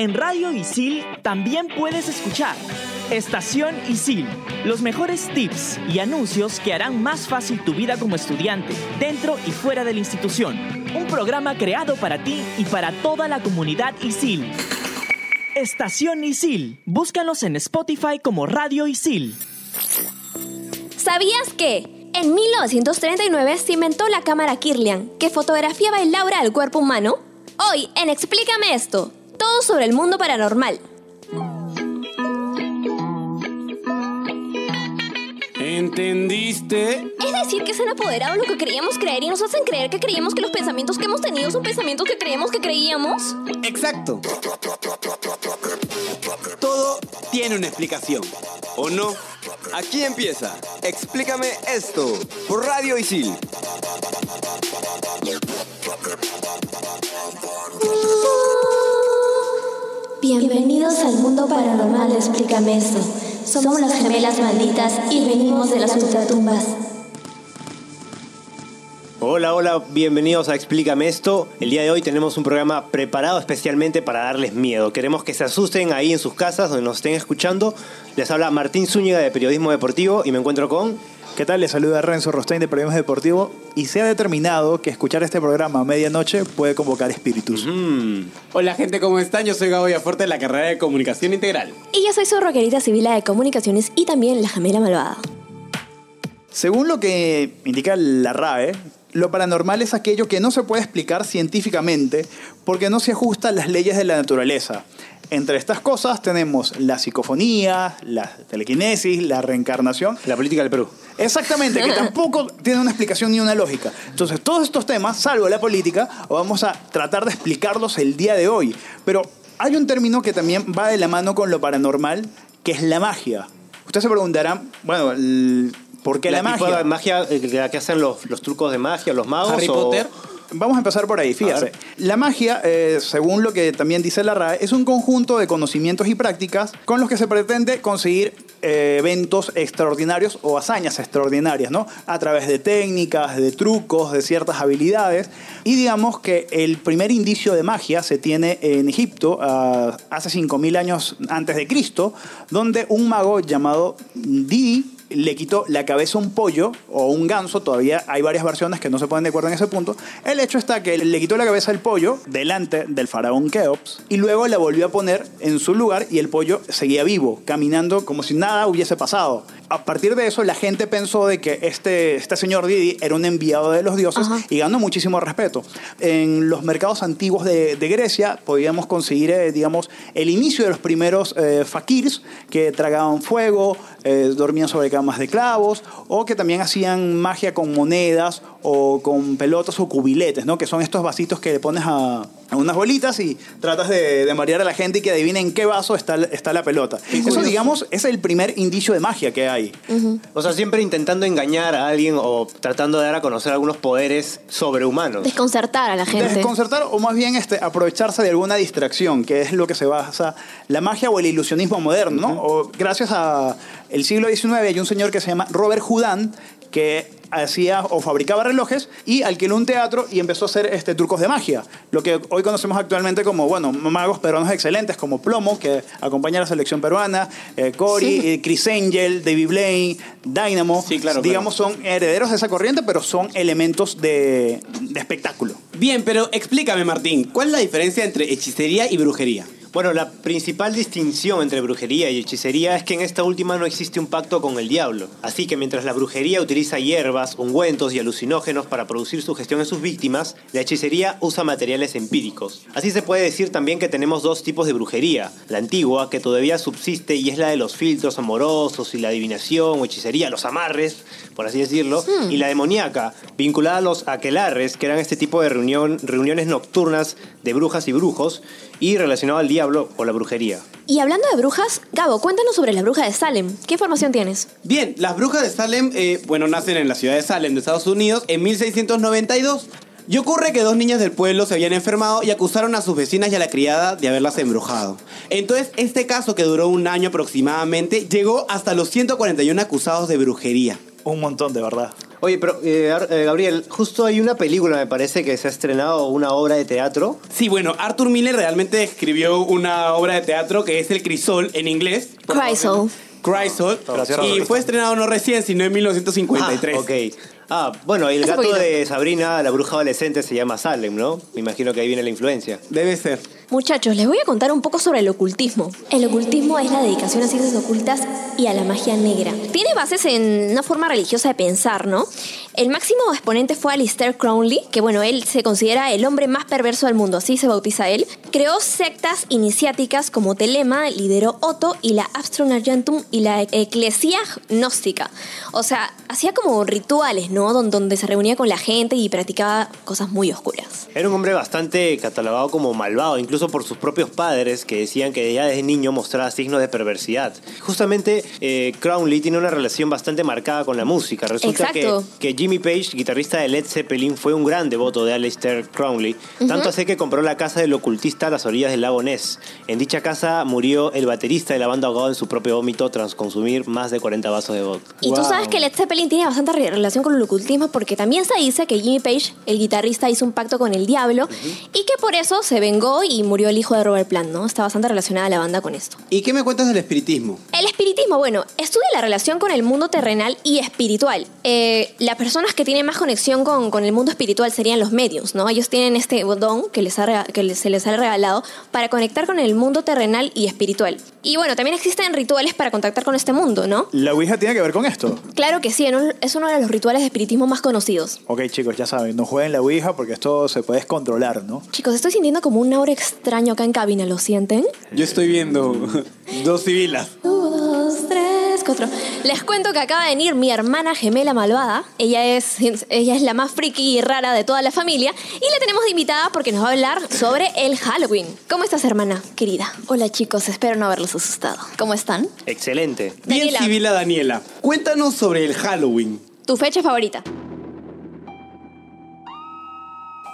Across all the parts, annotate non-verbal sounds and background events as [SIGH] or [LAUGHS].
En Radio Isil también puedes escuchar Estación Isil, los mejores tips y anuncios que harán más fácil tu vida como estudiante, dentro y fuera de la institución. Un programa creado para ti y para toda la comunidad Isil. Estación Isil, búscanos en Spotify como Radio Isil. ¿Sabías que? En 1939 se inventó la cámara Kirlian, que fotografiaba el aura del cuerpo humano. Hoy, en Explícame esto, todo sobre el mundo paranormal. ¿Entendiste? Es decir, que se han apoderado lo que creíamos creer y nos hacen creer que creíamos que los pensamientos que hemos tenido son pensamientos que creíamos que creíamos. Exacto. Todo tiene una explicación, ¿o no? Aquí empieza. Explícame esto por Radio Isil. [LAUGHS] Bienvenidos al mundo paranormal, explícame esto. Somos las gemelas malditas y venimos de las ultratumbas. Hola, hola, bienvenidos a Explícame esto. El día de hoy tenemos un programa preparado especialmente para darles miedo. Queremos que se asusten ahí en sus casas donde nos estén escuchando. Les habla Martín Zúñiga de Periodismo Deportivo y me encuentro con... ¿Qué tal? Les saluda Renzo Rostein de Periodismo Deportivo y se ha determinado que escuchar este programa a medianoche puede convocar espíritus. Mm, Hola gente, ¿cómo están? Yo soy Gabo Villafuerte de la carrera de Comunicación Integral. Y yo soy su roquerita civila de comunicaciones y también la gemela malvada. Según lo que indica la RAE, lo paranormal es aquello que no se puede explicar científicamente porque no se ajusta a las leyes de la naturaleza. Entre estas cosas tenemos la psicofonía, la telequinesis, la reencarnación. la política del Perú. Exactamente, que [LAUGHS] tampoco tiene una explicación ni una lógica. Entonces, todos estos temas, salvo la política, vamos a tratar de explicarlos el día de hoy. Pero hay un término que también va de la mano con lo paranormal, que es la magia. Ustedes se preguntarán, bueno, ¿por qué la, tipo magia? de magia que que hacen los, los trucos de magia, los magos. Harry o- Potter. Vamos a empezar por ahí, fíjate. La magia, eh, según lo que también dice la RAE, es un conjunto de conocimientos y prácticas con los que se pretende conseguir eh, eventos extraordinarios o hazañas extraordinarias, ¿no? A través de técnicas, de trucos, de ciertas habilidades. Y digamos que el primer indicio de magia se tiene en Egipto, ah, hace 5.000 años antes de Cristo, donde un mago llamado Didi le quitó la cabeza a un pollo o un ganso, todavía hay varias versiones que no se ponen de acuerdo en ese punto. El hecho está que le quitó la cabeza al pollo delante del faraón Keops y luego la volvió a poner en su lugar y el pollo seguía vivo, caminando como si nada hubiese pasado. A partir de eso, la gente pensó de que este, este señor Didi era un enviado de los dioses Ajá. y ganó muchísimo respeto. En los mercados antiguos de, de Grecia podíamos conseguir, eh, digamos, el inicio de los primeros eh, fakirs que tragaban fuego, eh, dormían sobre de clavos o que también hacían magia con monedas o con pelotas o cubiletes, ¿no? que son estos vasitos que le pones a, a unas bolitas y tratas de, de marear a la gente y que adivinen en qué vaso está, está la pelota. Eso, digamos, es el primer indicio de magia que hay. O sea, siempre intentando engañar a alguien o tratando de dar a conocer algunos poderes sobrehumanos. Desconcertar a la gente. Desconcertar o más bien este, aprovecharse de alguna distracción, que es lo que se basa la magia o el ilusionismo moderno. ¿no? O gracias a el siglo XIX hay un señor que se llama Robert Houdin que hacía o fabricaba relojes y alquiló un teatro y empezó a hacer este, trucos de magia. Lo que hoy conocemos actualmente como, bueno, magos peruanos excelentes como Plomo, que acompaña a la selección peruana, eh, Cory, Sí. eh, Chris Angel, David Blaine, Dynamo. Sí, claro, Digamos, son herederos de esa corriente, pero son elementos de, de espectáculo. Bien, pero explícame, Martín, ¿cuál es la diferencia entre hechicería y brujería? Bueno, la principal distinción entre brujería y hechicería es que en esta última no existe un pacto con el diablo. Así que mientras la brujería utiliza hierbas, ungüentos y alucinógenos para producir sugestión en sus víctimas, la hechicería usa materiales empíricos. Así se puede decir también que tenemos dos tipos de brujería. La antigua, que todavía subsiste y es la de los filtros amorosos y la adivinación o hechicería, los amarres, por así decirlo, y la demoníaca, vinculada a los aquelarres, que eran este tipo de reunión, reuniones nocturnas de brujas y brujos, y relacionado al diablo o la brujería. Y hablando de brujas, Gabo, cuéntanos sobre la bruja de Salem. ¿Qué información tienes? Bien, las brujas de Salem, eh, bueno, nacen en la ciudad de Salem, de Estados Unidos, en 1692. Y ocurre que dos niñas del pueblo se habían enfermado y acusaron a sus vecinas y a la criada de haberlas embrujado. Entonces, este caso, que duró un año aproximadamente, llegó hasta los 141 acusados de brujería. Un montón, de verdad. Oye, pero eh, eh, Gabriel, justo hay una película, me parece, que se ha estrenado, una obra de teatro. Sí, bueno, Arthur Miller realmente escribió una obra de teatro que es El Crisol en inglés. Chrysol. Chrysol. Gracias, Y fue estrenado no recién, sino en 1953. Ah, ok. Ah, bueno, el Hace gato poquito. de Sabrina, la bruja adolescente, se llama Salem, ¿no? Me imagino que ahí viene la influencia. Debe ser. Muchachos, les voy a contar un poco sobre el ocultismo. El ocultismo es la dedicación a ciencias ocultas y a la magia negra. Tiene bases en una forma religiosa de pensar, ¿no? El máximo exponente fue Alistair Crowley, que bueno, él se considera el hombre más perverso del mundo, así se bautiza él. Creó sectas iniciáticas como Telema, lideró Otto y la Abstrum Argentum y la Eclesia Gnóstica. O sea, hacía como rituales, ¿no? Don- Donde se reunía con la gente y practicaba cosas muy oscuras. Era un hombre bastante catalogado como malvado, incluso por sus propios padres, que decían que ya desde niño mostraba signos de perversidad. Justamente, eh, Crowley tiene una relación bastante marcada con la música. Resulta que, que Jimmy Page, guitarrista de Led Zeppelin, fue un gran devoto de Aleister Crowley. Tanto así que compró la casa del ocultista a las orillas del lago Ness. En dicha casa murió el baterista de la banda ahogado en su propio vómito tras consumir más de 40 vasos de vodka. Y tú sabes que Led Zeppelin tiene bastante re- relación con el ocultismo porque también se dice que Jimmy Page, el guitarrista, hizo un pacto con el diablo y que por eso se vengó y murió el hijo de Robert Plant, ¿no? Está bastante relacionada la banda con esto. ¿Y qué me cuentas del espiritismo? El espiritismo, bueno, estudia la relación con el mundo terrenal y espiritual. Eh, las personas que tienen más conexión con, con el mundo espiritual serían los medios, ¿no? Ellos tienen este don que, les ha que se les ha regalado para conectar con el mundo terrenal y espiritual. Y bueno, también existen rituales para contactar con este mundo, ¿no? ¿La Ouija tiene que ver con esto? Claro que sí, es uno de los rituales de espiritismo más conocidos. Ok, chicos, ya saben, no jueguen la Ouija porque esto se puede descontrolar, ¿no? Chicos, estoy sintiendo como un aura extraño acá en cabina, ¿lo sienten? Yo estoy viendo [LAUGHS] dos civilas. Les cuento que acaba de venir mi hermana gemela malvada. Ella es, ella es la más friki y rara de toda la familia. Y la tenemos de invitada porque nos va a hablar sobre el Halloween. ¿Cómo estás, hermana querida? Hola, chicos. Espero no haberlos asustado. ¿Cómo están? Excelente. Bien Daniela. civila Daniela. Cuéntanos sobre el Halloween. ¿Tu fecha favorita?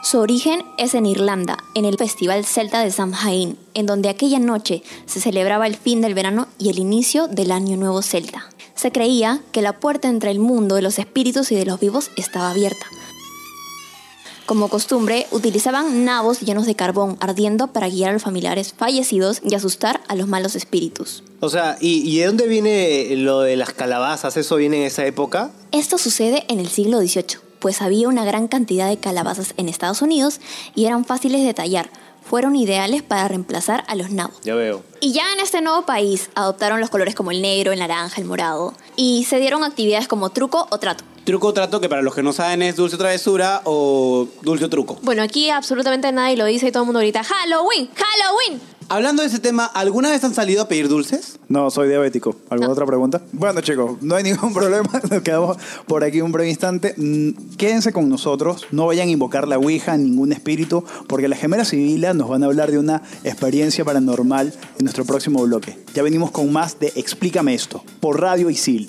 Su origen es en Irlanda, en el Festival Celta de Samhain, en donde aquella noche se celebraba el fin del verano y el inicio del Año Nuevo Celta. Se creía que la puerta entre el mundo de los espíritus y de los vivos estaba abierta. Como costumbre, utilizaban nabos llenos de carbón ardiendo para guiar a los familiares fallecidos y asustar a los malos espíritus. O sea, ¿y, y de dónde viene lo de las calabazas? ¿Eso viene en esa época? Esto sucede en el siglo XVIII, pues había una gran cantidad de calabazas en Estados Unidos y eran fáciles de tallar. Fueron ideales para reemplazar a los nabos. Ya veo. Y ya en este nuevo país adoptaron los colores como el negro, el naranja, el morado y se dieron actividades como truco o trato. Truco o trato, que para los que no saben es dulce o travesura o dulce o truco. Bueno, aquí absolutamente nadie lo dice y todo el mundo grita Halloween, Halloween. Hablando de ese tema, ¿alguna vez han salido a pedir dulces? No, soy diabético. ¿Alguna otra pregunta? Bueno, chicos, no hay ningún [LAUGHS] problema. Nos quedamos por aquí un breve instante. Mm, Quédense con nosotros. No vayan a invocar la Ouija, ningún espíritu, porque las gemelas civilas nos van a hablar de una experiencia paranormal en nuestro próximo bloque. Ya venimos con más de Explícame esto, por Radio Isil.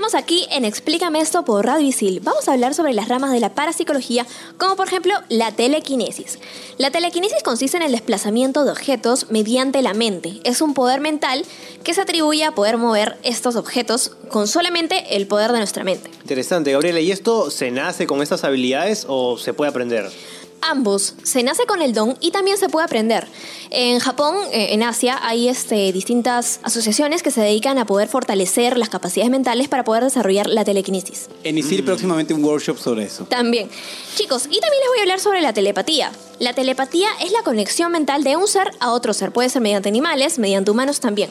Y volvemos aquí en Explícame esto por Radio Isil. Vamos a hablar sobre las ramas de la parapsicología, como por ejemplo la telequinesis. La telequinesis consiste en el desplazamiento de objetos mediante la mente. Es un poder mental que se atribuye a poder mover estos objetos con solamente el poder de nuestra mente. Interesante, Gabriela. ¿Y esto se nace con estas habilidades o se puede aprender? Ambos, se nace con el don y también se puede aprender. En Japón, eh, en Asia, hay este, distintas asociaciones que se dedican a poder fortalecer las capacidades mentales para poder desarrollar la telequinesis. En ISIL próximamente un workshop sobre eso. También. Chicos, y también les voy a hablar sobre la telepatía. La telepatía es la conexión mental de un ser a otro ser. Puede ser mediante animales, mediante humanos también.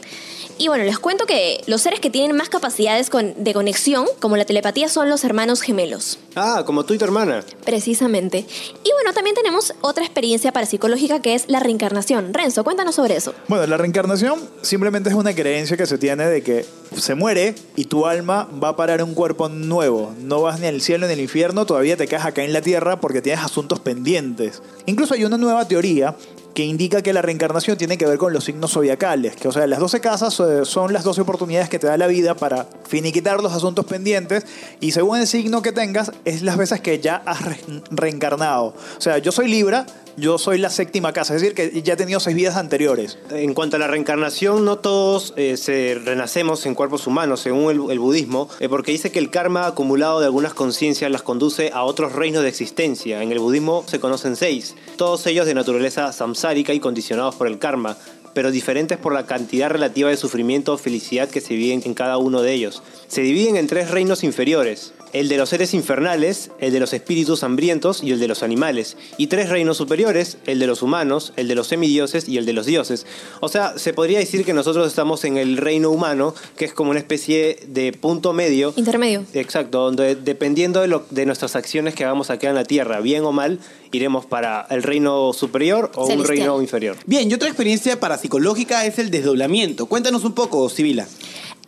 Y bueno, les cuento que los seres que tienen más capacidades con- de conexión, como la telepatía, son los hermanos gemelos. Ah, como tú y tu hermana. Precisamente. Y bueno, también tenemos otra experiencia parapsicológica que es la reencarnación. Renzo, cuéntanos sobre eso. Bueno, la reencarnación simplemente es una creencia que se tiene de que se muere y tu alma va a parar a un cuerpo nuevo. No vas ni al cielo ni al infierno, todavía te quedas acá en la tierra porque tienes asuntos pendientes. Incluso hay una nueva teoría que indica que la reencarnación tiene que ver con los signos zodiacales, que o sea, las 12 casas eh, son las 12 oportunidades que te da la vida para finiquitar los asuntos pendientes y según el signo que tengas es las veces que ya has re- reencarnado. O sea, yo soy Libra, yo soy la séptima casa, es decir, que ya he tenido seis vidas anteriores. En cuanto a la reencarnación, no todos eh, se renacemos en cuerpos humanos, según el, budismo, eh, porque dice que el karma acumulado de algunas conciencias las conduce a otros reinos de existencia. En el budismo se conocen seis, todos ellos de naturaleza samsárica y condicionados por el karma, pero diferentes por la cantidad relativa de sufrimiento o felicidad que se viven en cada uno de ellos. Se dividen en tres reinos inferiores, el de los seres infernales, el de los espíritus hambrientos y el de los animales, y tres reinos superiores, el de los humanos, el de los semidioses y el de los dioses. O sea, se podría decir que nosotros estamos en el reino humano, que es como una especie de punto medio. Intermedio. Exacto, donde dependiendo de, lo- de nuestras acciones que hagamos aquí en la tierra, bien o mal, iremos para el reino superior o un reino inferior. Bien, y otra experiencia parapsicológica es el desdoblamiento. Cuéntanos un poco, Sibila.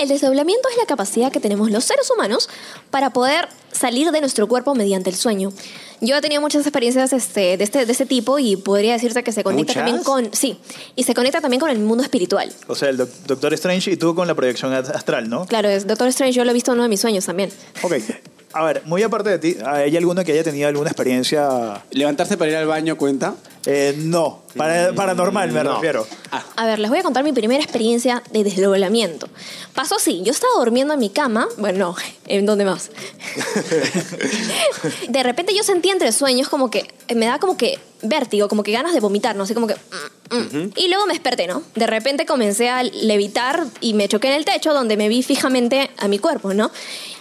El desdoblamiento es la capacidad que tenemos los seres humanos para poder salir de nuestro cuerpo mediante el sueño. Yo he tenido muchas experiencias este, de, este, de este tipo y podría decirte que se conecta ¿Muchas? también con... Sí, y se conecta también con el mundo espiritual. O sea, el doc- Doctor Strange y tú con la proyección ast- astral, ¿no? Claro, es Doctor Strange yo lo he visto en uno de mis sueños también. Ok. [LAUGHS] A ver, muy aparte de ti, ¿hay alguno que haya tenido alguna experiencia? ¿Levantarse para ir al baño cuenta? Eh, no, para- paranormal me No. refiero. A ver, les voy a contar mi primera experiencia de desdoblamiento. Pasó así, yo estaba durmiendo en mi cama, bueno, no, ¿en dónde más? [LAUGHS] de repente yo sentí entre sueños como que, me da como que vértigo, como que ganas de vomitar, no sé, como que... mm, mm. Y luego me desperté, ¿no? De repente comencé a levitar y me choqué en el techo donde me vi fijamente a mi cuerpo, ¿no?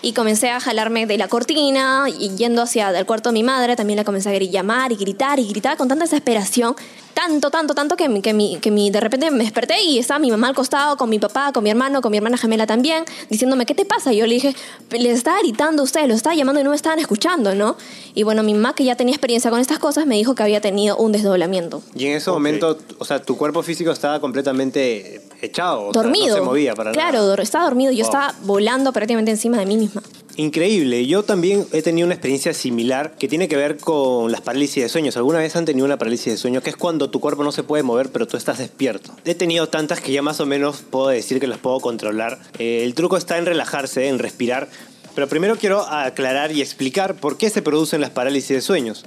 Y comencé a jalarme de la cortina y yendo hacia el cuarto de mi madre, también la comencé a llamar y gritar y gritar con tanta desesperación. Tanto, tanto, tanto que, mi- que, mi, que mi, de repente me desperté y estaba mi mamá al costado con mi papá, con mi hermano, con mi hermana gemela también, diciéndome, ¿qué te pasa? Y yo le dije, les estaba gritando a ustedes, los estaba llamando y no me estaban escuchando, ¿no? Y bueno, mi mamá, que ya tenía experiencia con estas cosas, me dijo que había tenido un desdoblamiento. Y en ese momento, o sea, tu cuerpo físico estaba completamente echado. o sea, dormido. no se movía para claro, nada. dor- estaba dormido. Yo Wow. estaba volando prácticamente encima de mí misma. Increíble. Yo también he tenido una experiencia similar que tiene que ver con las parálisis de sueños. ¿Alguna vez han tenido una parálisis de sueño? Que es cuando tu cuerpo no se puede mover, pero tú estás despierto. He tenido tantas que ya más o menos puedo decir que las puedo controlar. Eh, el truco está en relajarse, en respirar. Pero primero quiero aclarar y explicar por qué se producen las parálisis de sueños.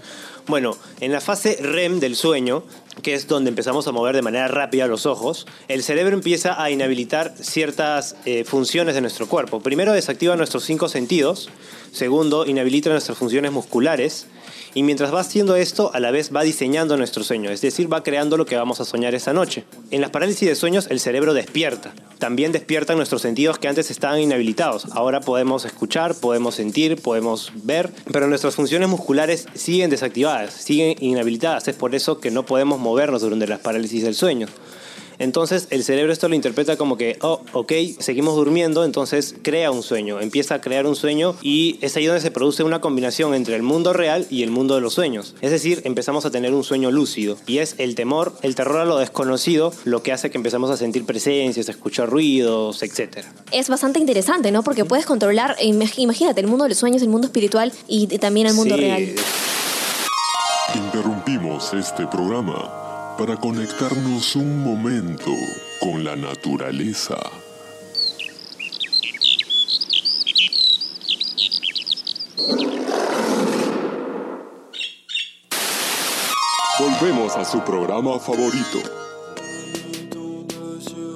Bueno, en la fase REM del sueño, que es donde empezamos a mover de manera rápida los ojos, el cerebro empieza a inhabilitar ciertas eh, funciones de nuestro cuerpo. Primero desactiva nuestros cinco sentidos, segundo inhabilita nuestras funciones musculares, y mientras va haciendo esto, a la vez va diseñando nuestro sueño, es decir, va creando lo que vamos a soñar esa noche. En las parálisis de sueños, el cerebro despierta. También despiertan nuestros sentidos que antes estaban inhabilitados. Ahora podemos escuchar, podemos sentir, podemos ver, pero nuestras funciones musculares siguen desactivadas, siguen inhabilitadas. Es por eso que no podemos movernos durante las parálisis del sueño. Entonces el cerebro esto lo interpreta como que, oh, ok, seguimos durmiendo, entonces crea un sueño, empieza a crear un sueño y es ahí donde se produce una combinación entre el mundo real y el mundo de los sueños. Es decir, empezamos a tener un sueño lúcido y es el temor, el terror a lo desconocido lo que hace que empezamos a sentir presencias, a escuchar ruidos, etc. Es bastante interesante, ¿no? Porque puedes controlar, imag- imagínate, el mundo de los sueños, el mundo espiritual y, y también el mundo Sí, real. Este programa para conectarnos un momento con la naturaleza. Volvemos a su programa favorito.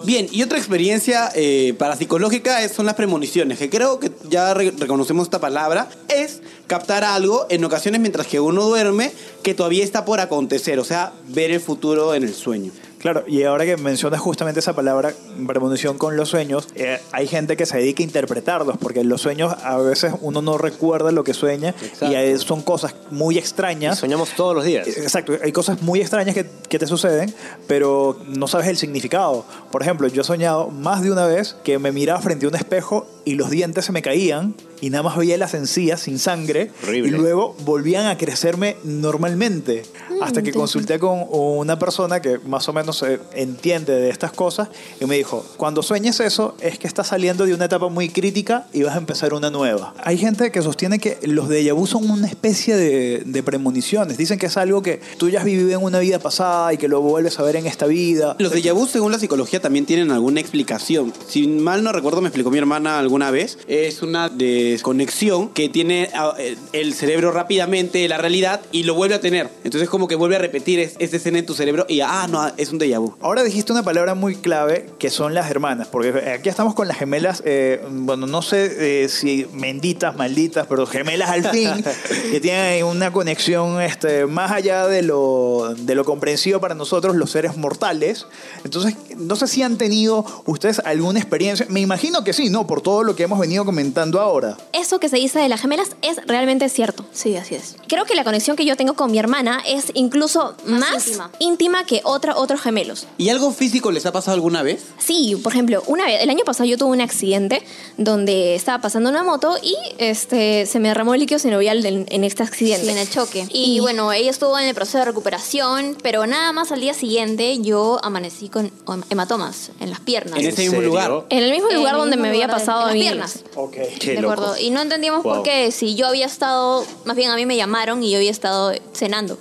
Bien, y otra experiencia eh, parapsicológica son las premoniciones, que creo que ya re- reconocemos esta palabra, es captar algo en ocasiones mientras que uno duerme que todavía está por acontecer, o sea, ver el futuro en el sueño. Claro, y ahora que mencionas justamente esa palabra, premonición con los sueños, eh, hay gente que se dedica a interpretarlos, porque los sueños a veces uno no recuerda lo que sueña Exacto. y eh, son cosas muy Y extrañas. soñamos todos los días. Exacto, hay cosas muy extrañas que, que te suceden, pero no sabes el significado. Por ejemplo, yo he soñado más de una vez que me miraba frente a un espejo y los dientes se me caían y nada más veía las encías sin sangre Horrible. y luego volvían a crecerme normalmente hasta que consulté con una persona que más o menos eh, entiende de estas cosas y me dijo, cuando sueñes eso es que estás saliendo de una etapa muy crítica y vas a empezar una nueva. Hay gente que sostiene que los déjà vu son una especie de, de premoniciones. Dicen que es algo que tú ya has vivido en una vida pasada y que lo vuelves a ver en esta vida. Los déjà vu, según la psicología, también tienen alguna explicación. Si mal no recuerdo, me explicó mi hermana alguna vez, es una desconexión que tiene ah, eh, el cerebro rápidamente la realidad y lo vuelve a tener. Entonces como que vuelve a repetir es- esa escena en tu cerebro y ah, no, es un déjà vu. Ahora dijiste una palabra muy clave que son las hermanas, porque aquí estamos con las gemelas, eh, bueno, no sé eh, si benditas, malditas, pero gemelas al fin, [LAUGHS] que tienen una conexión este, más allá de lo, de lo comprensivo para nosotros, los seres mortales. Entonces, no sé si han tenido ustedes alguna experiencia, me imagino que sí, ¿no? Por todo lo que hemos venido comentando ahora. Eso que se dice de las gemelas es realmente cierto. Sí, así es. Creo que la conexión que yo tengo con mi hermana es incluso más, íntima. íntima que otra, otros gemelos. ¿Y algo físico les ha pasado alguna vez? Sí, por ejemplo, una vez, el año pasado yo tuve un accidente donde estaba pasando una moto y este, se me derramó el líquido sinovial en, en este accidente. Sí, en el choque. Y, bueno, ella estuvo en el proceso de recuperación, pero nada más al día siguiente yo amanecí con hematomas en las piernas. En ese mismo lugar. En el mismo lugar el donde mismo me había pasado. Piernas. Ok. Qué de loco. acuerdo. Y no entendíamos Wow. por qué si yo había estado, más bien a mí me llamaron y yo había estado cenando.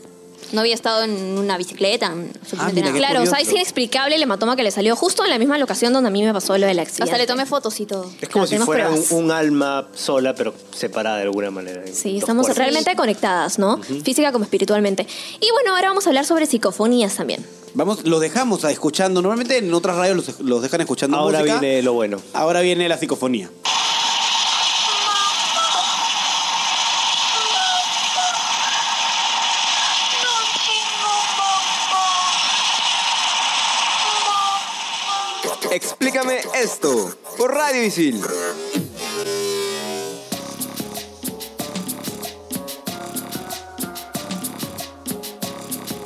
No había estado en una bicicleta, Ah, mira, nada. qué Claro, o sea, es inexplicable el hematoma que le salió justo en la misma locación donde a mí me pasó lo del accidente. Hasta le tomé fotos y todo. Es como Claro, si fuera un, alma sola, pero separada de alguna manera. Sí, estamos cuerpos. realmente conectadas, ¿no? Física como espiritualmente. Y bueno, ahora vamos a hablar sobre psicofonías también. Vamos, los dejamos a escuchando. Normalmente en otras radios los, los dejan escuchando Ahora música. viene lo bueno. Ahora viene la psicofonía. Esto por Radio Isil.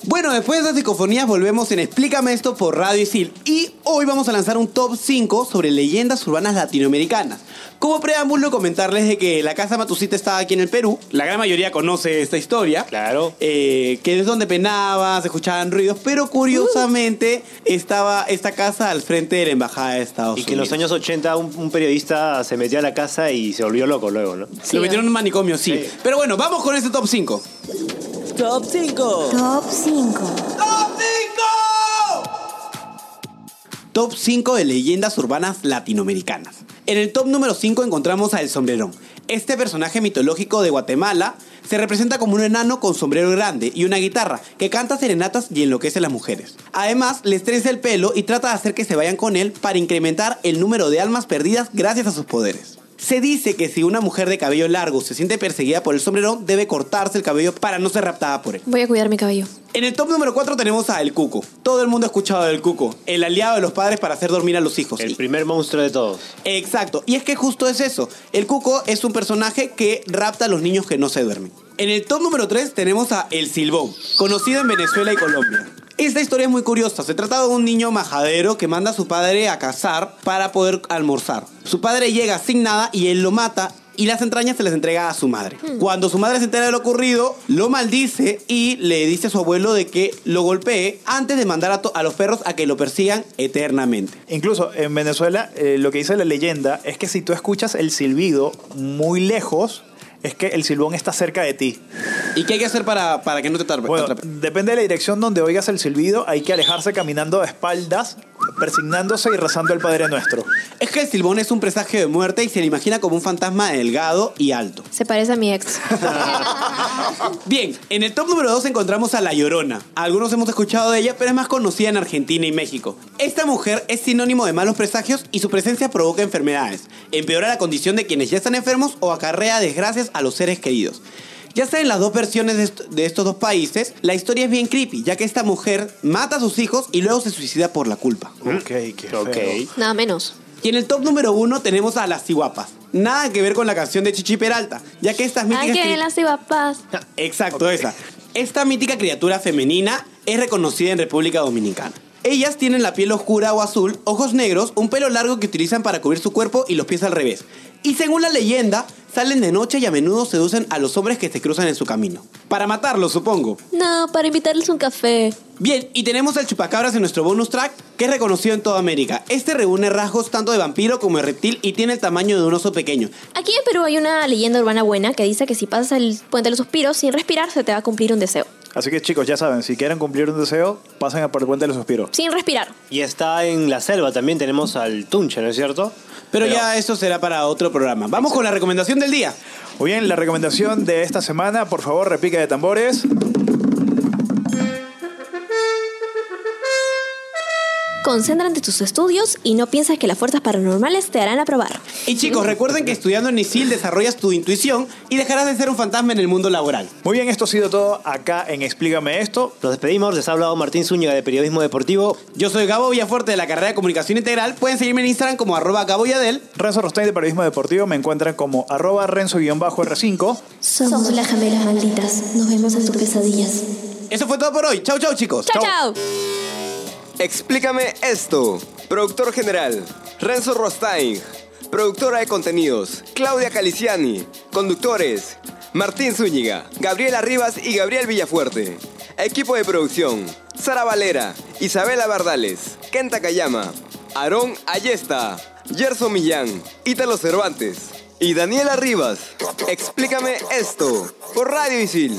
Bueno, después de las psicofonías volvemos en Explícame esto por Radio Isil. Y hoy vamos a lanzar un top 5 sobre leyendas urbanas latinoamericanas. Como preámbulo, comentarles de que la casa Matucita estaba aquí en el Perú. La gran mayoría conoce esta historia. Claro. Eh, que es donde penaba, se escuchaban ruidos, pero curiosamente estaba esta casa al frente de la embajada de Estados Y Unidos. que en los años 80 un, un periodista se metió a la casa y se volvió loco luego, ¿no? Lo metieron en un manicomio, sí. Sí. Pero bueno, vamos con este top 5. Top 5. Top 5. ¡Top 5! Top 5 de leyendas urbanas latinoamericanas. En el top número 5 encontramos a El Sombrerón. Este personaje mitológico de Guatemala se representa como un enano con sombrero grande y una guitarra que canta serenatas y enloquece a las mujeres. Además, les trenza el pelo y trata de hacer que se vayan con él para incrementar el número de almas perdidas gracias a sus poderes. Se dice que si una mujer de cabello largo se siente perseguida por el sombrerón, debe cortarse el cabello para no ser raptada por él. Voy a cuidar mi cabello. En el top número 4 tenemos a El Cuco. Todo el mundo ha escuchado del Cuco, el aliado de los padres para hacer dormir a los hijos. El Y- primer monstruo de todos. Exacto, y es que justo es eso. El Cuco es un personaje que rapta a los niños que no se duermen. En el top número 3 tenemos a El Silbón, conocido en Venezuela y Colombia. Esta historia es muy curiosa. Se trata de un niño majadero que manda a su padre a cazar para poder almorzar. Su padre llega sin nada y él lo mata y las entrañas se les entrega a su madre. Cuando su madre se entera de lo ocurrido, lo maldice y le dice a su abuelo de que lo golpee antes de mandar a, a los perros a que lo persigan eternamente. Incluso en Venezuela, eh, lo que dice la leyenda es que si tú escuchas el silbido muy lejos, es que el silbón está cerca de ti. ¿Y qué hay que hacer para, para que no te? Bueno, atrape? depende de la dirección donde oigas el silbido, hay que alejarse caminando de espaldas, persignándose y rezando el Padre Nuestro. Es que el silbón es un presagio de muerte y se le imagina como un fantasma delgado y alto. Se parece a mi ex. [LAUGHS] Bien, en el top número 2 encontramos a La Llorona. Algunos hemos escuchado de ella, pero es más conocida en Argentina y México. Esta mujer es sinónimo de malos presagios y su presencia provoca enfermedades, empeora la condición de quienes ya están enfermos o acarrea desgracias a los seres queridos. Ya sea en las dos versiones de, est- de estos dos países, la historia es bien creepy, ya que esta mujer mata a sus hijos y luego se suicida por la culpa. Ok, qué feo. Ok. Nada menos. Y en el top número 1 tenemos a las ciguapas. Nada que ver con la canción de Chichi Peralta, ya que estas míticas... Ay, que las papás. Exacto, esa. Esta mítica criatura femenina es reconocida en República Dominicana. Ellas tienen la piel oscura o azul, ojos negros, un pelo largo que utilizan para cubrir su cuerpo y los pies al revés. Y según la leyenda, salen de noche y a menudo seducen a los hombres que se cruzan en su camino. Para matarlos, supongo. No, para invitarles un café. Bien, y tenemos el chupacabras en nuestro bonus track, que es reconocido en toda América. Este reúne rasgos tanto de vampiro como de reptil y tiene el tamaño de un oso pequeño. Aquí en Perú hay una leyenda urbana buena que dice que si pasas el puente de los suspiros sin respirar se te va a cumplir un deseo. Así que chicos, ya saben, si quieren cumplir un deseo, pasen a por el puente de los suspiros. Sin respirar. Y está en la selva también tenemos al Tunche, ¿no es cierto? Pero, ya eso será para otro programa. Vamos con la recomendación del día. Muy bien, la recomendación de esta semana, por favor, repica de tambores. Concéntrate en tus estudios y no pienses que las fuerzas paranormales te harán aprobar. Y chicos, recuerden que estudiando en ISIL desarrollas tu intuición y dejarás de ser un fantasma en el mundo laboral. Muy bien, esto ha sido todo acá en Explícame esto. Nos despedimos, les ha hablado Martín Zúñiga de Periodismo Deportivo. Yo soy Gabo Villafuerte de la carrera de Comunicación Integral. Pueden seguirme en Instagram como arroba Gabo Yadel. Renzo Rostain de Periodismo Deportivo me encuentran como arroba renzo-r5. Somos las gemelas malditas. Nos vemos en tus pesadillas. Eso fue todo por hoy. Chau, chau, chicos. Chao, chao. Explícame esto. Productor general, Renzo Rostain. Productora de contenidos, Claudia Caliciani. Conductores, Martín Zúñiga, Gabriela Rivas y Gabriel Villafuerte. Equipo de producción, Sara Valera, Isabela Bardales, Kenta Kayama, Aarón Ayesta, Gerson Millán, Ítalo Cervantes y Daniela Rivas. Explícame esto por Radio Isil.